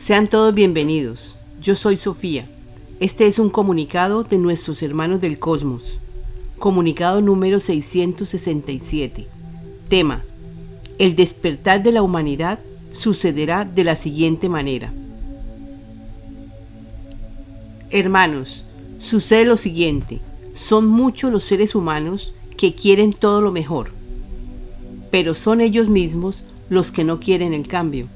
Sean todos bienvenidos. Yo soy Sofía. Este es un comunicado de nuestros hermanos del cosmos. Comunicado número 667. Tema. El despertar de la humanidad sucederá de la siguiente manera. Hermanos, sucede lo siguiente. Son muchos los seres humanos que quieren todo lo mejor, pero son ellos mismos los que no quieren el cambio.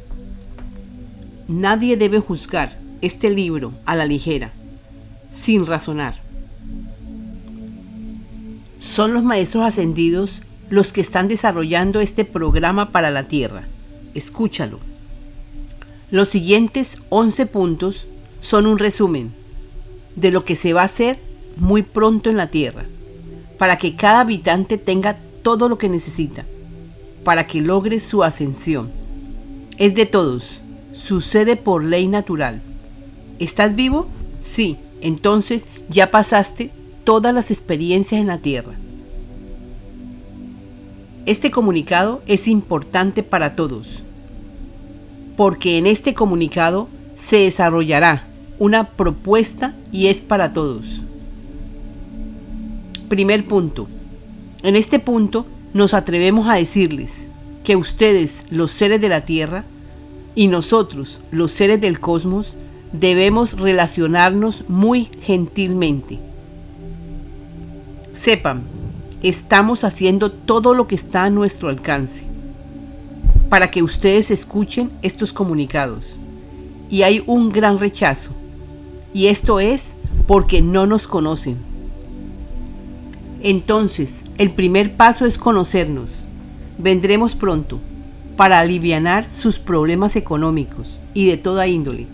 Nadie debe juzgar este libro a la ligera, sin razonar. Son los maestros ascendidos los que están desarrollando este programa para la Tierra. Escúchalo. Los siguientes 11 puntos son un resumen de lo que se va a hacer muy pronto en la Tierra, para que cada habitante tenga todo lo que necesita, para que logre su ascensión. Es de todos, sucede por ley natural. ¿Estás vivo? Sí, entonces ya pasaste todas las experiencias en la Tierra. Este comunicado es importante para todos, porque en este comunicado se desarrollará una propuesta y es para todos. Primer punto. En este punto nos atrevemos a decirles que ustedes, los seres de la Tierra, y nosotros, los seres del cosmos, debemos relacionarnos muy gentilmente. Sepan, estamos haciendo todo lo que está a nuestro alcance para que ustedes escuchen estos comunicados. Y hay un gran rechazo. Y esto es porque no nos conocen. Entonces, el primer paso es conocernos. Vendremos pronto para aliviar sus problemas económicos y de toda índole.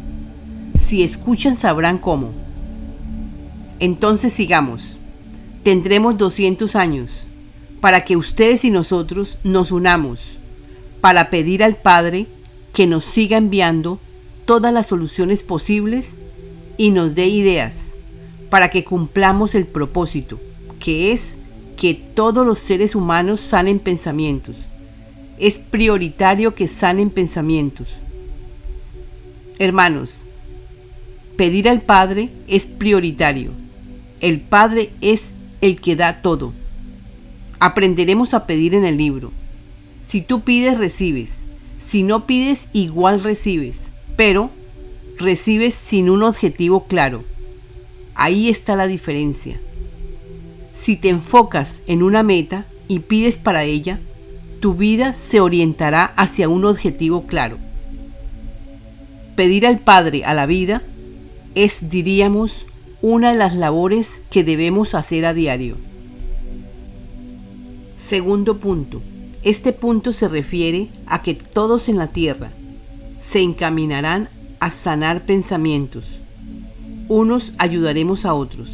Si escuchan sabrán cómo. Entonces sigamos. Tendremos 200 años para que ustedes y nosotros nos unamos para pedir al Padre que nos siga enviando todas las soluciones posibles y nos dé ideas para que cumplamos el propósito, que es que todos los seres humanos salen pensamientos es prioritario que sanen pensamientos. Hermanos, pedir al Padre es prioritario. El Padre es el que da todo. Aprenderemos a pedir en el libro. Si tú pides, recibes. Si no pides, igual recibes. Pero recibes sin un objetivo claro. Ahí está la diferencia. Si te enfocas en una meta y pides para ella, tu vida se orientará hacia un objetivo claro. Pedir al Padre a la vida es, diríamos, una de las labores que debemos hacer a diario. Segundo punto. Este punto se refiere a que todos en la tierra se encaminarán a sanar pensamientos. Unos ayudaremos a otros.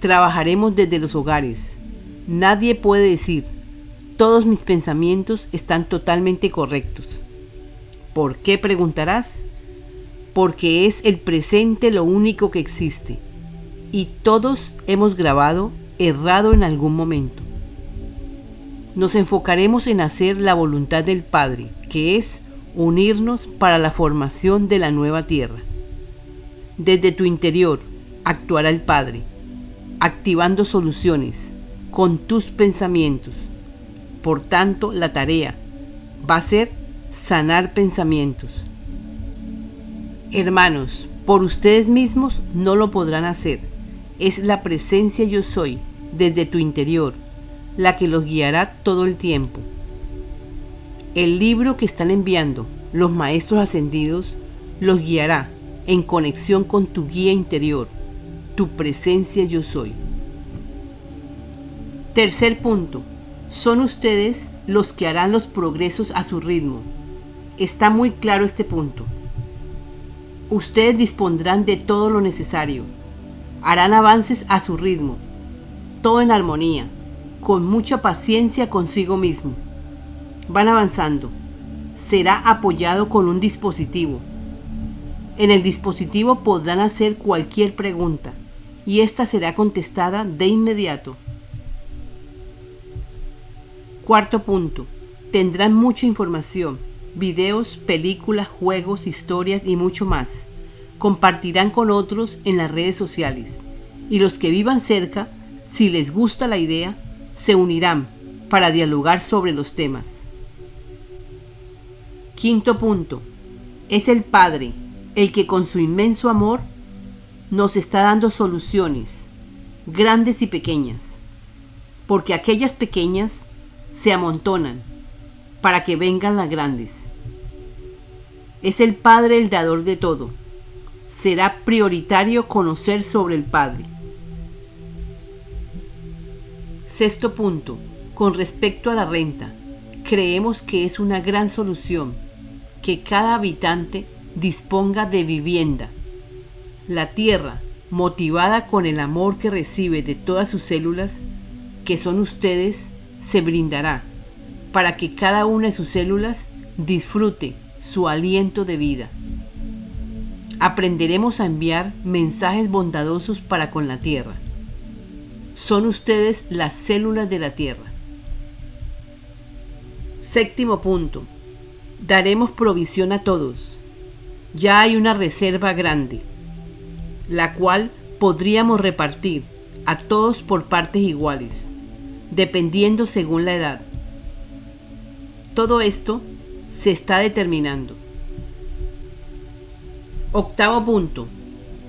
Trabajaremos desde los hogares. Nadie puede decir, todos mis pensamientos están totalmente correctos. ¿Por qué preguntarás? Porque es el presente lo único que existe y todos hemos grabado errado en algún momento. Nos enfocaremos en hacer la voluntad del Padre, que es unirnos para la formación de la nueva tierra. Desde tu interior actuará el Padre, activando soluciones con tus pensamientos por tanto, la tarea va a ser sanar pensamientos. Hermanos, por ustedes mismos no lo podrán hacer. Es la presencia yo soy, desde tu interior, la que los guiará todo el tiempo. El libro que están enviando los maestros ascendidos los guiará en conexión con tu guía interior, tu presencia yo soy. Tercer punto, son ustedes los que harán los progresos a su ritmo. Está muy claro este punto. Ustedes dispondrán de todo lo necesario. Harán avances a su ritmo. Todo en armonía, con mucha paciencia consigo mismo. Van avanzando. Será apoyado con un dispositivo. En el dispositivo podrán hacer cualquier pregunta y esta será contestada de inmediato. Cuarto punto. Tendrán mucha información, videos, películas, juegos, historias y mucho más. Compartirán con otros en las redes sociales. Y los que vivan cerca, si les gusta la idea, se unirán para dialogar sobre los temas. Quinto punto. Es el Padre el que con su inmenso amor nos está dando soluciones, grandes y pequeñas, porque aquellas pequeñas se amontonan para que vengan las grandes. Es el Padre el dador de todo. Será prioritario conocer sobre el Padre. Sexto punto. Con respecto a la renta, creemos que es una gran solución que cada habitante disponga de vivienda. La tierra, motivada con el amor que recibe de todas sus células, que son ustedes, se brindará para que cada una de sus células disfrute su aliento de vida. Aprenderemos a enviar mensajes bondadosos para con la tierra. Son ustedes las células de la tierra. Séptimo punto. Daremos provisión a todos. Ya hay una reserva grande, la cual podríamos repartir a todos por partes iguales, dependiendo según la edad. Todo esto se está determinando. Octavo punto.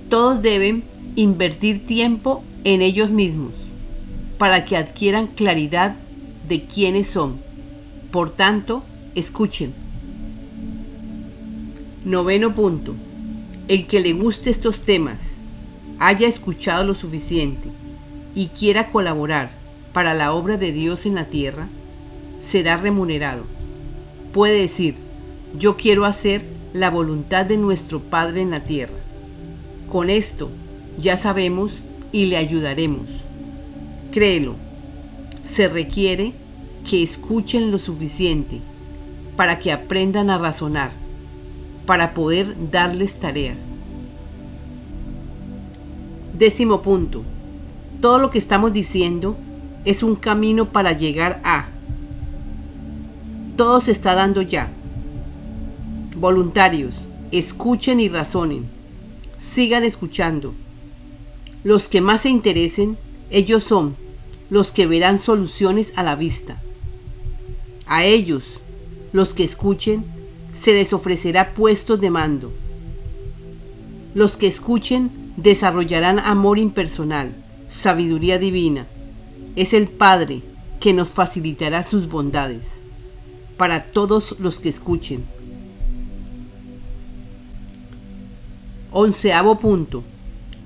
Todos deben invertir tiempo en ellos mismos para que adquieran claridad de quiénes son. Por tanto, escuchen. Noveno punto. El que le guste estos temas, haya escuchado lo suficiente y quiera colaborar para la obra de Dios en la tierra, será remunerado. Puede decir, yo quiero hacer la voluntad de nuestro Padre en la tierra. Con esto ya sabemos y le ayudaremos. Créelo, se requiere que escuchen lo suficiente para que aprendan a razonar, para poder darles tarea. Décimo punto. Todo lo que estamos diciendo es un camino para llegar a todo se está dando ya. Voluntarios, escuchen y razonen. Sigan escuchando. Los que más se interesen, ellos son los que verán soluciones a la vista. A ellos, los que escuchen, se les ofrecerá puestos de mando. Los que escuchen desarrollarán amor impersonal, sabiduría divina. Es el Padre que nos facilitará sus bondades para todos los que escuchen. Onceavo punto.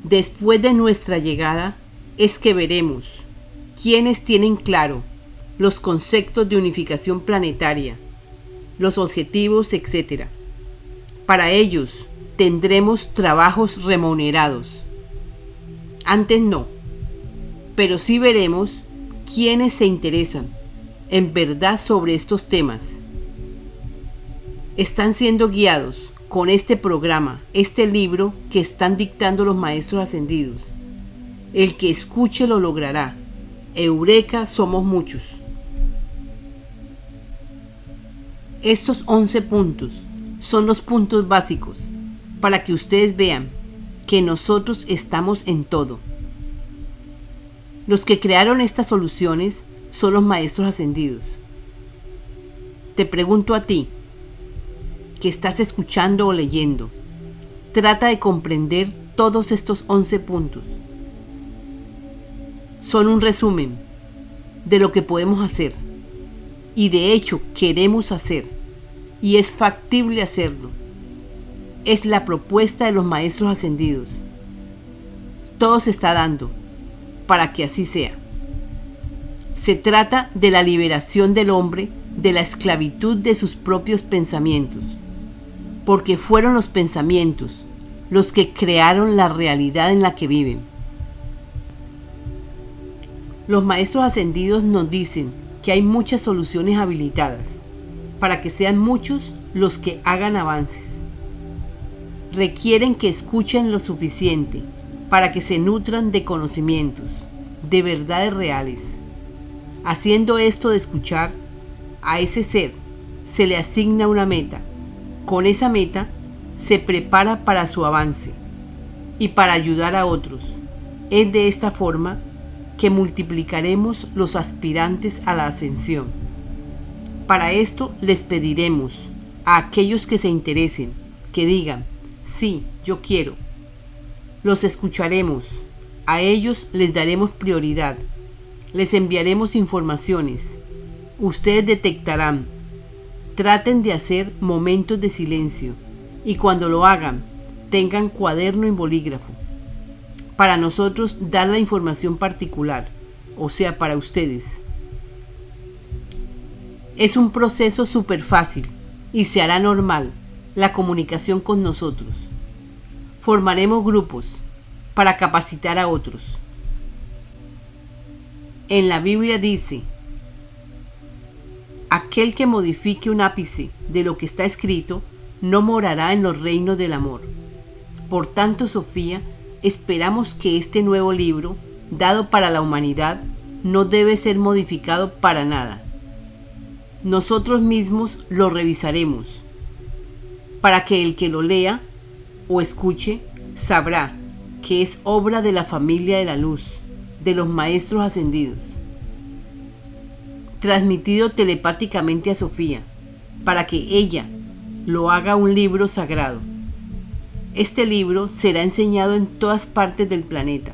Después de nuestra llegada es que veremos quiénes tienen claro los conceptos de unificación planetaria, los objetivos, etc. Para ellos tendremos trabajos remunerados. Antes no, pero sí veremos quiénes se interesan en verdad sobre estos temas. Están siendo guiados con este programa, este libro que están dictando los maestros ascendidos. El que escuche lo logrará. Eureka somos muchos. Estos 11 puntos son los puntos básicos para que ustedes vean que nosotros estamos en todo. Los que crearon estas soluciones son los maestros ascendidos. Te pregunto a ti, que estás escuchando o leyendo, trata de comprender todos estos 11 puntos. Son un resumen de lo que podemos hacer y de hecho queremos hacer y es factible hacerlo. Es la propuesta de los maestros ascendidos. Todo se está dando para que así sea. Se trata de la liberación del hombre de la esclavitud de sus propios pensamientos, porque fueron los pensamientos los que crearon la realidad en la que viven. Los maestros ascendidos nos dicen que hay muchas soluciones habilitadas para que sean muchos los que hagan avances. Requieren que escuchen lo suficiente para que se nutran de conocimientos, de verdades reales haciendo esto de escuchar a ese ser se le asigna una meta. Con esa meta se prepara para su avance y para ayudar a otros. Es de esta forma que multiplicaremos los aspirantes a la ascensión. Para esto les pediremos a aquellos que se interesen, que digan, sí, yo quiero. Los escucharemos, a ellos les daremos prioridad, les enviaremos informaciones. Ustedes detectarán, traten de hacer momentos de silencio y cuando lo hagan, tengan cuaderno y bolígrafo para nosotros dar la información particular, o sea, para ustedes. Es un proceso súper fácil y se hará normal la comunicación con nosotros. Formaremos grupos para capacitar a otros. En la Biblia dice, aquel que modifique un ápice de lo que está escrito no morará en los reinos del amor. Por tanto, Sofía, esperamos que este nuevo libro, dado para la humanidad, no debe ser modificado para nada. Nosotros mismos lo revisaremos, para que el que lo lea o escuche sabrá que es obra de la familia de la luz, de los maestros ascendidos. Transmitido telepáticamente a Sofía, para que ella lo haga un libro sagrado este libro será enseñado en todas partes del planeta.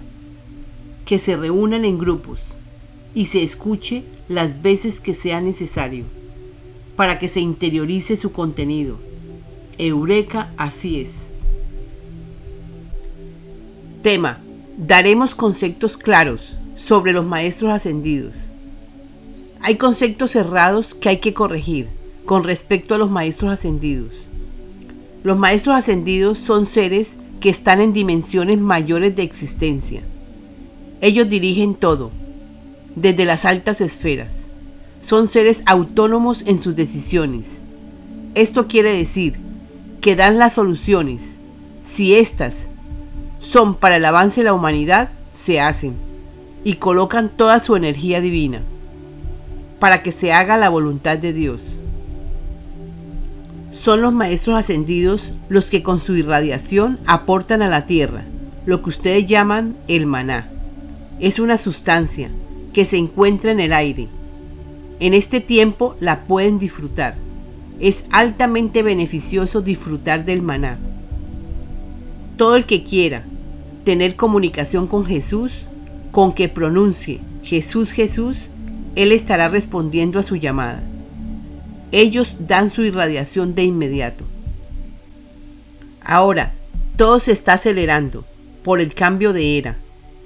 Que se reúnan en grupos y se escuche las veces que sea necesario para que se interiorice su contenido. Eureka, así es. Tema. Daremos conceptos claros sobre los maestros ascendidos. Hay conceptos errados que hay que corregir con respecto a los maestros ascendidos. Los maestros ascendidos son seres que están en dimensiones mayores de existencia. Ellos dirigen todo, desde las altas esferas. Son seres autónomos en sus decisiones. Esto quiere decir que dan las soluciones. Si éstas son para el avance de la humanidad, se hacen y colocan toda su energía divina para que se haga la voluntad de Dios. Son los maestros ascendidos los que con su irradiación aportan a la tierra lo que ustedes llaman el maná. Es una sustancia que se encuentra en el aire. En este tiempo la pueden disfrutar. Es altamente beneficioso disfrutar del maná. Todo el que quiera tener comunicación con Jesús, con que pronuncie Jesús Jesús, Él estará respondiendo a su llamada ellos dan su irradiación de inmediato. Ahora, todo se está acelerando por el cambio de era.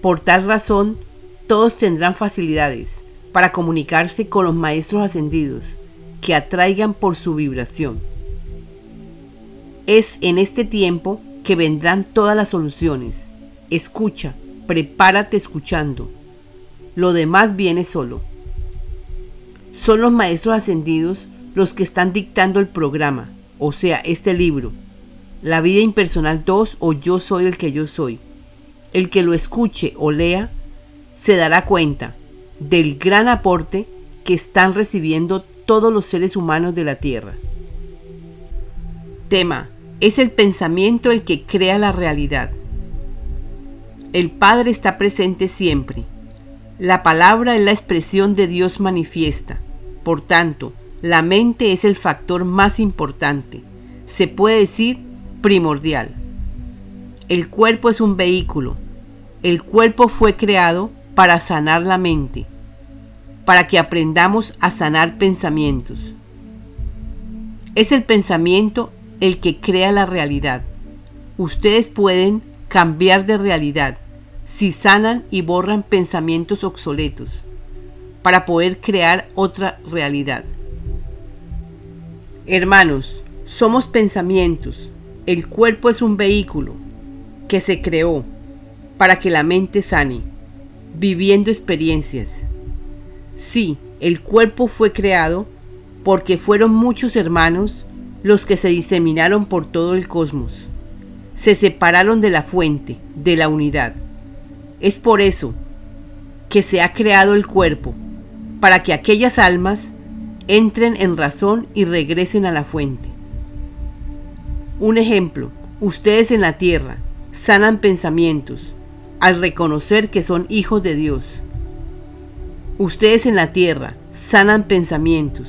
Por tal razón, todos tendrán facilidades para comunicarse con los maestros ascendidos que atraigan por su vibración. Es en este tiempo que vendrán todas las soluciones. Escucha, prepárate escuchando. Lo demás viene solo. Son los maestros ascendidos los que están dictando el programa, o sea, este libro, La vida impersonal 2 o Yo soy el que yo soy. El que lo escuche o lea se dará cuenta del gran aporte que están recibiendo todos los seres humanos de la Tierra. Tema. Es el pensamiento el que crea la realidad. El Padre está presente siempre. La palabra es la expresión de Dios manifiesta. Por tanto, la mente es el factor más importante, se puede decir primordial. El cuerpo es un vehículo. El cuerpo fue creado para sanar la mente, para que aprendamos a sanar pensamientos. Es el pensamiento el que crea la realidad. Ustedes pueden cambiar de realidad si sanan y borran pensamientos obsoletos para poder crear otra realidad. Hermanos, somos pensamientos. El cuerpo es un vehículo que se creó para que la mente sane, viviendo experiencias. Sí, el cuerpo fue creado porque fueron muchos hermanos los que se diseminaron por todo el cosmos. Se separaron de la fuente, de la unidad. Es por eso que se ha creado el cuerpo, para que aquellas almas entren en razón y regresen a la fuente. Un ejemplo, ustedes en la tierra sanan pensamientos al reconocer que son hijos de Dios. Ustedes en la tierra sanan pensamientos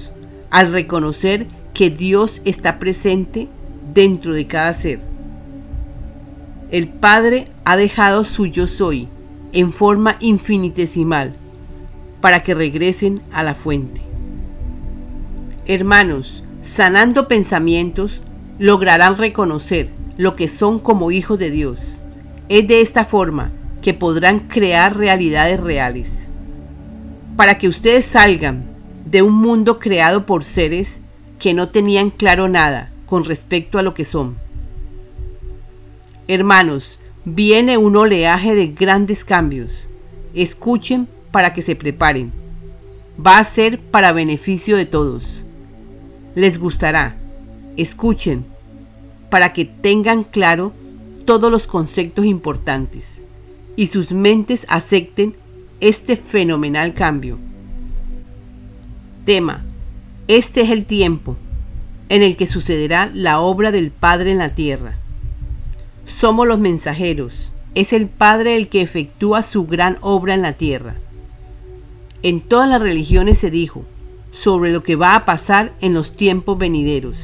al reconocer que Dios está presente dentro de cada ser. El Padre ha dejado su yo soy en forma infinitesimal para que regresen a la fuente. Hermanos, sanando pensamientos, lograrán reconocer lo que son como hijos de Dios. Es de esta forma que podrán crear realidades reales. Para que ustedes salgan de un mundo creado por seres que no tenían claro nada con respecto a lo que son. Hermanos, viene un oleaje de grandes cambios. Escuchen para que se preparen. Va a ser para beneficio de todos. Les gustará. Escuchen para que tengan claro todos los conceptos importantes y sus mentes acepten este fenomenal cambio. Tema. Este es el tiempo en el que sucederá la obra del Padre en la tierra. Somos los mensajeros. Es el Padre el que efectúa su gran obra en la tierra. En todas las religiones se dijo sobre lo que va a pasar en los tiempos venideros.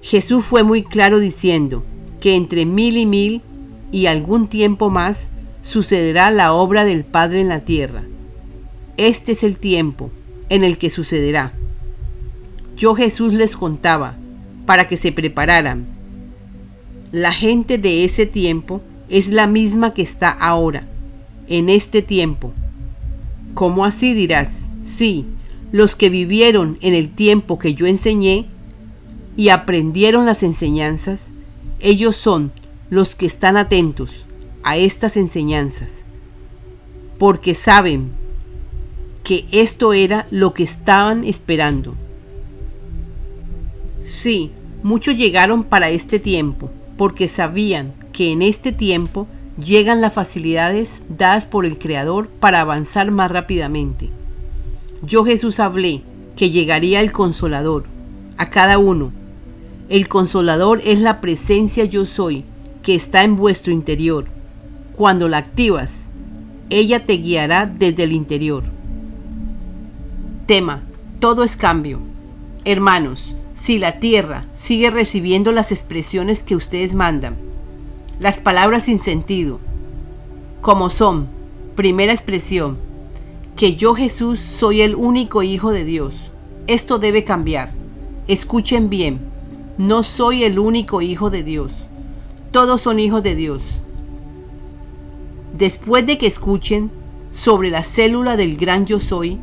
Jesús fue muy claro diciendo que entre mil y mil y algún tiempo más sucederá la obra del Padre en la tierra. Este es el tiempo en el que sucederá. Yo Jesús les contaba para que se prepararan. La gente de ese tiempo es la misma que está ahora, en este tiempo. ¿Cómo así dirás? Sí, los que vivieron en el tiempo que yo enseñé y aprendieron las enseñanzas, ellos son los que están atentos a estas enseñanzas, porque saben que esto era lo que estaban esperando. Sí, muchos llegaron para este tiempo, porque sabían que en este tiempo llegan las facilidades dadas por el Creador para avanzar más rápidamente. Yo Jesús hablé que llegaría el consolador a cada uno. El consolador es la presencia yo soy que está en vuestro interior. Cuando la activas, ella te guiará desde el interior. Tema. Todo es cambio. Hermanos, si la tierra sigue recibiendo las expresiones que ustedes mandan, las palabras sin sentido, como son, primera expresión, que yo Jesús soy el único Hijo de Dios. Esto debe cambiar. Escuchen bien, no soy el único Hijo de Dios. Todos son hijos de Dios. Después de que escuchen sobre la célula del gran yo soy,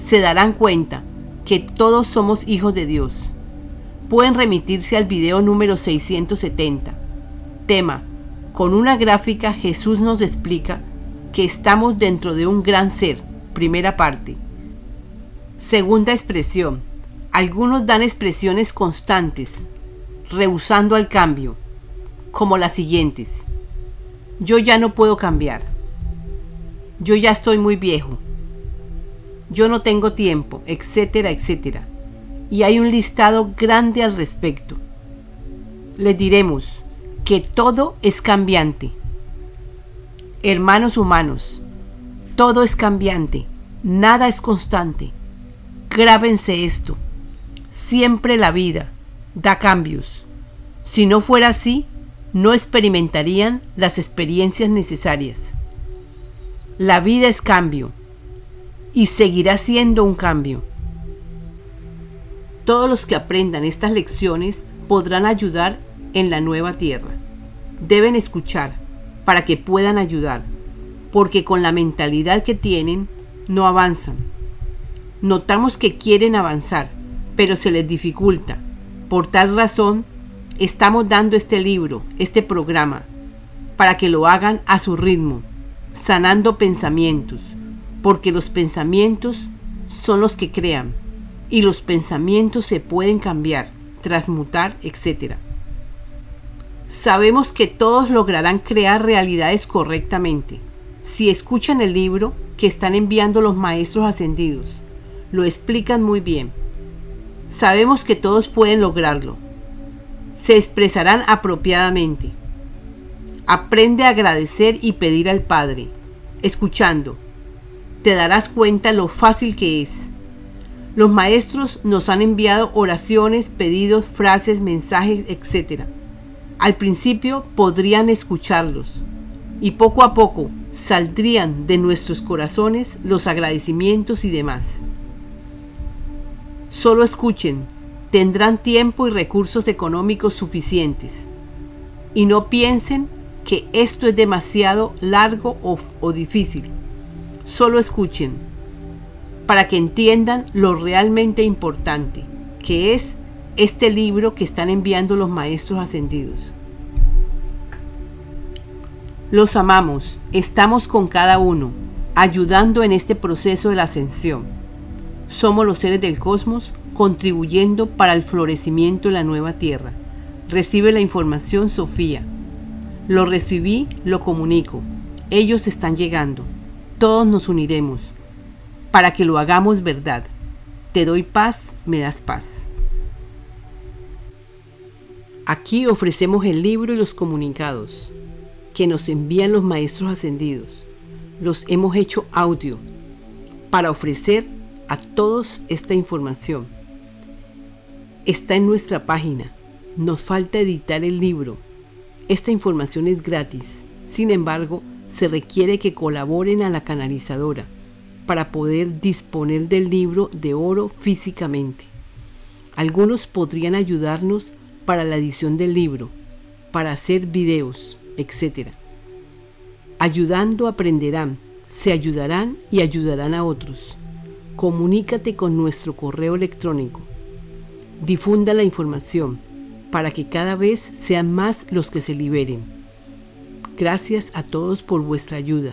se darán cuenta que todos somos hijos de Dios. Pueden remitirse al video número 670. Tema. Con una gráfica Jesús nos explica que estamos dentro de un gran ser Primera parte. Segunda expresión. Algunos dan expresiones constantes, rehusando al cambio, como las siguientes. Yo ya no puedo cambiar. Yo ya estoy muy viejo. Yo no tengo tiempo, etcétera, etcétera. Y hay un listado grande al respecto. Les diremos que todo es cambiante. Hermanos humanos, todo es cambiante, nada es constante. Grábense esto. Siempre la vida da cambios. Si no fuera así, no experimentarían las experiencias necesarias. La vida es cambio y seguirá siendo un cambio. Todos los que aprendan estas lecciones podrán ayudar en la nueva tierra. Deben escuchar para que puedan ayudar porque con la mentalidad que tienen no avanzan. Notamos que quieren avanzar, pero se les dificulta. Por tal razón, estamos dando este libro, este programa, para que lo hagan a su ritmo, sanando pensamientos, porque los pensamientos son los que crean, y los pensamientos se pueden cambiar, transmutar, etc. Sabemos que todos lograrán crear realidades correctamente, si escuchan el libro que están enviando los maestros ascendidos, Lo explican muy bien. Sabemos que todos pueden lograrlo. Se expresarán apropiadamente. Aprende a agradecer y pedir al Padre. Escuchando, te darás cuenta lo fácil que es. Los maestros nos han enviado oraciones, pedidos, frases, mensajes, etc. Al principio podrían escucharlos y poco a poco saldrían de nuestros corazones los agradecimientos y demás. Solo escuchen, tendrán tiempo y recursos económicos suficientes. Y no piensen que esto es demasiado largo o, difícil. Solo escuchen para que entiendan lo realmente importante, que es este libro que están enviando los maestros ascendidos. Los amamos, estamos con cada uno, ayudando en este proceso de la ascensión. Somos los seres del cosmos contribuyendo para el florecimiento de la nueva tierra. Recibe la información Sofía. Lo recibí, lo comunico. Ellos están llegando. Todos nos uniremos para que lo hagamos verdad. Te doy paz, me das paz. Aquí ofrecemos el libro y los comunicados que nos envían los maestros ascendidos. Los hemos hecho audio para ofrecer a todos esta información. Está en nuestra página. Nos falta editar el libro. Esta información es gratis. Sin embargo, se requiere que colaboren a la canalizadora para poder disponer del libro de oro físicamente. Algunos podrían ayudarnos para la edición del libro, para hacer videos, etc. Ayudando aprenderán, se ayudarán y ayudarán a otros. Comunícate con nuestro correo electrónico. Difunda la información para que cada vez sean más los que se liberen. Gracias a todos por vuestra ayuda.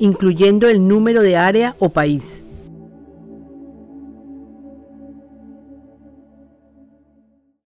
incluyendo el número de área o país.